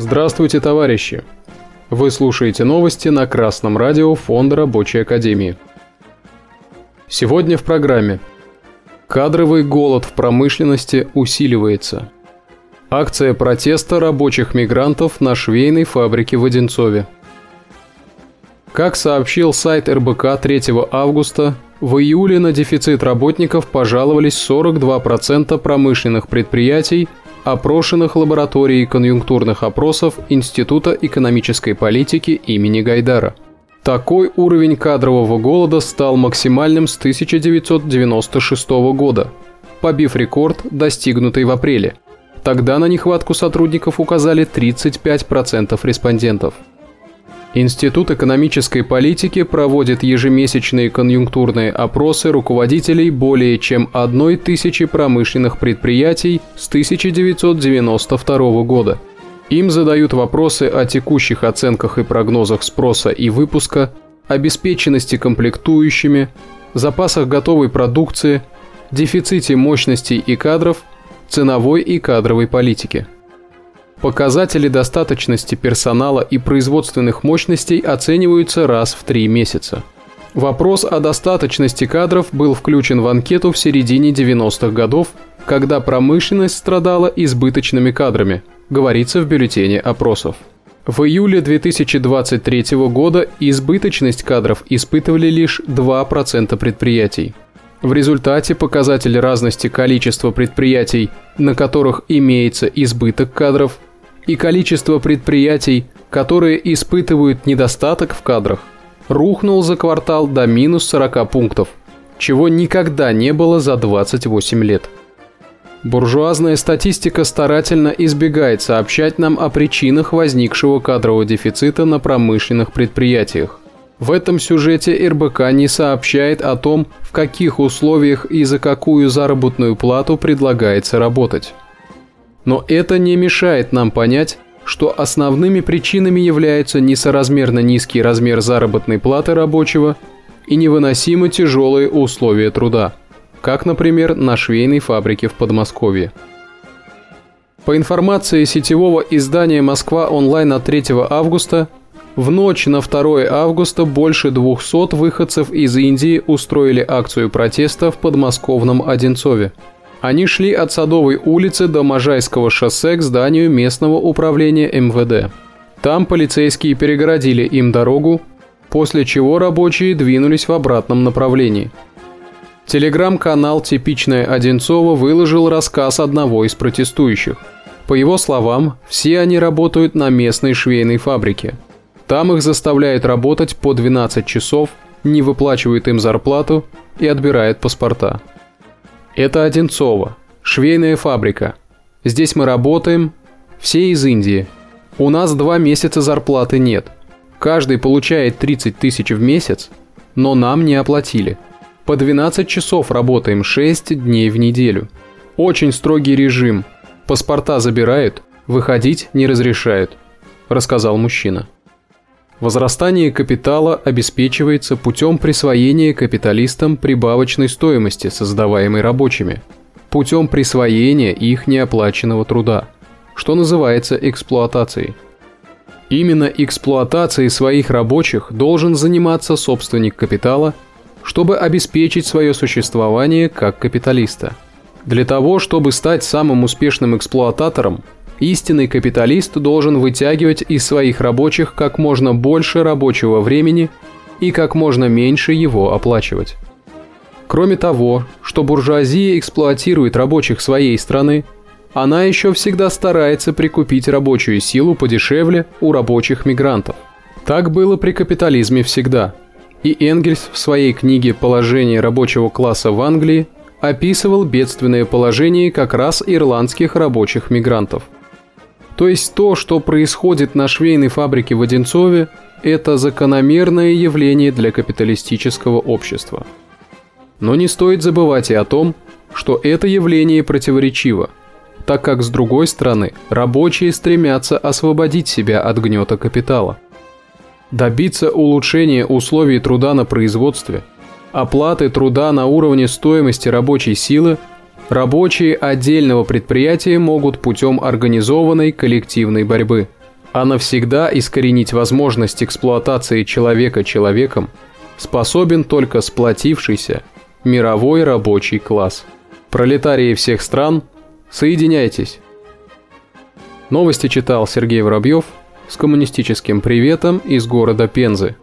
Здравствуйте, товарищи! Вы слушаете новости на Красном радио Фонда Рабочей Академии. Сегодня в программе Кадровый голод в промышленности усиливается. Акция протеста рабочих мигрантов на швейной фабрике в Одинцове. Как сообщил сайт РБК 3 августа, в июле на дефицит работников пожаловались 42% промышленных предприятий, опрошенных лабораторией конъюнктурных опросов Института экономической политики имени Гайдара. Такой уровень кадрового голода стал максимальным с 1996 года, побив рекорд, достигнутый в апреле. Тогда на нехватку сотрудников указали 35% респондентов – Институт экономической политики проводит ежемесячные конъюнктурные опросы руководителей более чем одной тысячи промышленных предприятий с 1992 года. Им задают вопросы о текущих оценках и прогнозах спроса и выпуска, обеспеченности комплектующими, запасах готовой продукции, дефиците мощностей и кадров, ценовой и кадровой политике. Показатели достаточности персонала и производственных мощностей оцениваются раз в три месяца. Вопрос о достаточности кадров был включен в анкету в середине 90-х годов, когда промышленность страдала избыточными кадрами, говорится в бюллетене опросов. В июле 2023 года избыточность кадров испытывали лишь 2% предприятий. В результате показатель разности количества предприятий, на которых имеется избыток кадров, и количество предприятий, которые испытывают недостаток в кадрах, рухнул за квартал до минус 40 пунктов, чего никогда не было за 28 лет. Буржуазная статистика старательно избегает сообщать нам о причинах возникшего кадрового дефицита на промышленных предприятиях. В этом сюжете РБК не сообщает о том, в каких условиях и за какую заработную плату предлагается работать. Но это не мешает нам понять, что основными причинами являются несоразмерно низкий размер заработной платы рабочего и невыносимо тяжелые условия труда, как, например, на швейной фабрике в Подмосковье. По информации сетевого издания «Москва онлайн» от 3 августа, в ночь на 2 августа больше 200 выходцев из Индии устроили акцию протеста в подмосковном Одинцове – они шли от Садовой улицы до Можайского шоссе к зданию местного управления МВД. Там полицейские перегородили им дорогу, после чего рабочие двинулись в обратном направлении. Телеграм-канал «Типичная Одинцова» выложил рассказ одного из протестующих. По его словам, все они работают на местной швейной фабрике. Там их заставляют работать по 12 часов, не выплачивают им зарплату и отбирают паспорта. Это Одинцово, швейная фабрика. Здесь мы работаем, все из Индии. У нас два месяца зарплаты нет. Каждый получает 30 тысяч в месяц, но нам не оплатили. По 12 часов работаем 6 дней в неделю. Очень строгий режим. Паспорта забирают, выходить не разрешают, рассказал мужчина. Возрастание капитала обеспечивается путем присвоения капиталистам прибавочной стоимости, создаваемой рабочими, путем присвоения их неоплаченного труда, что называется эксплуатацией. Именно эксплуатацией своих рабочих должен заниматься собственник капитала, чтобы обеспечить свое существование как капиталиста. Для того, чтобы стать самым успешным эксплуататором, Истинный капиталист должен вытягивать из своих рабочих как можно больше рабочего времени и как можно меньше его оплачивать. Кроме того, что буржуазия эксплуатирует рабочих своей страны, она еще всегда старается прикупить рабочую силу подешевле у рабочих мигрантов. Так было при капитализме всегда. И Энгельс в своей книге «Положение рабочего класса в Англии» описывал бедственное положение как раз ирландских рабочих мигрантов – то есть то, что происходит на швейной фабрике в Одинцове, это закономерное явление для капиталистического общества. Но не стоит забывать и о том, что это явление противоречиво, так как с другой стороны рабочие стремятся освободить себя от гнета капитала. Добиться улучшения условий труда на производстве, оплаты труда на уровне стоимости рабочей силы – Рабочие отдельного предприятия могут путем организованной коллективной борьбы. а навсегда искоренить возможность эксплуатации человека человеком способен только сплотившийся мировой рабочий класс. Пролетарии всех стран, соединяйтесь! Новости читал Сергей Воробьев с коммунистическим приветом из города Пензы.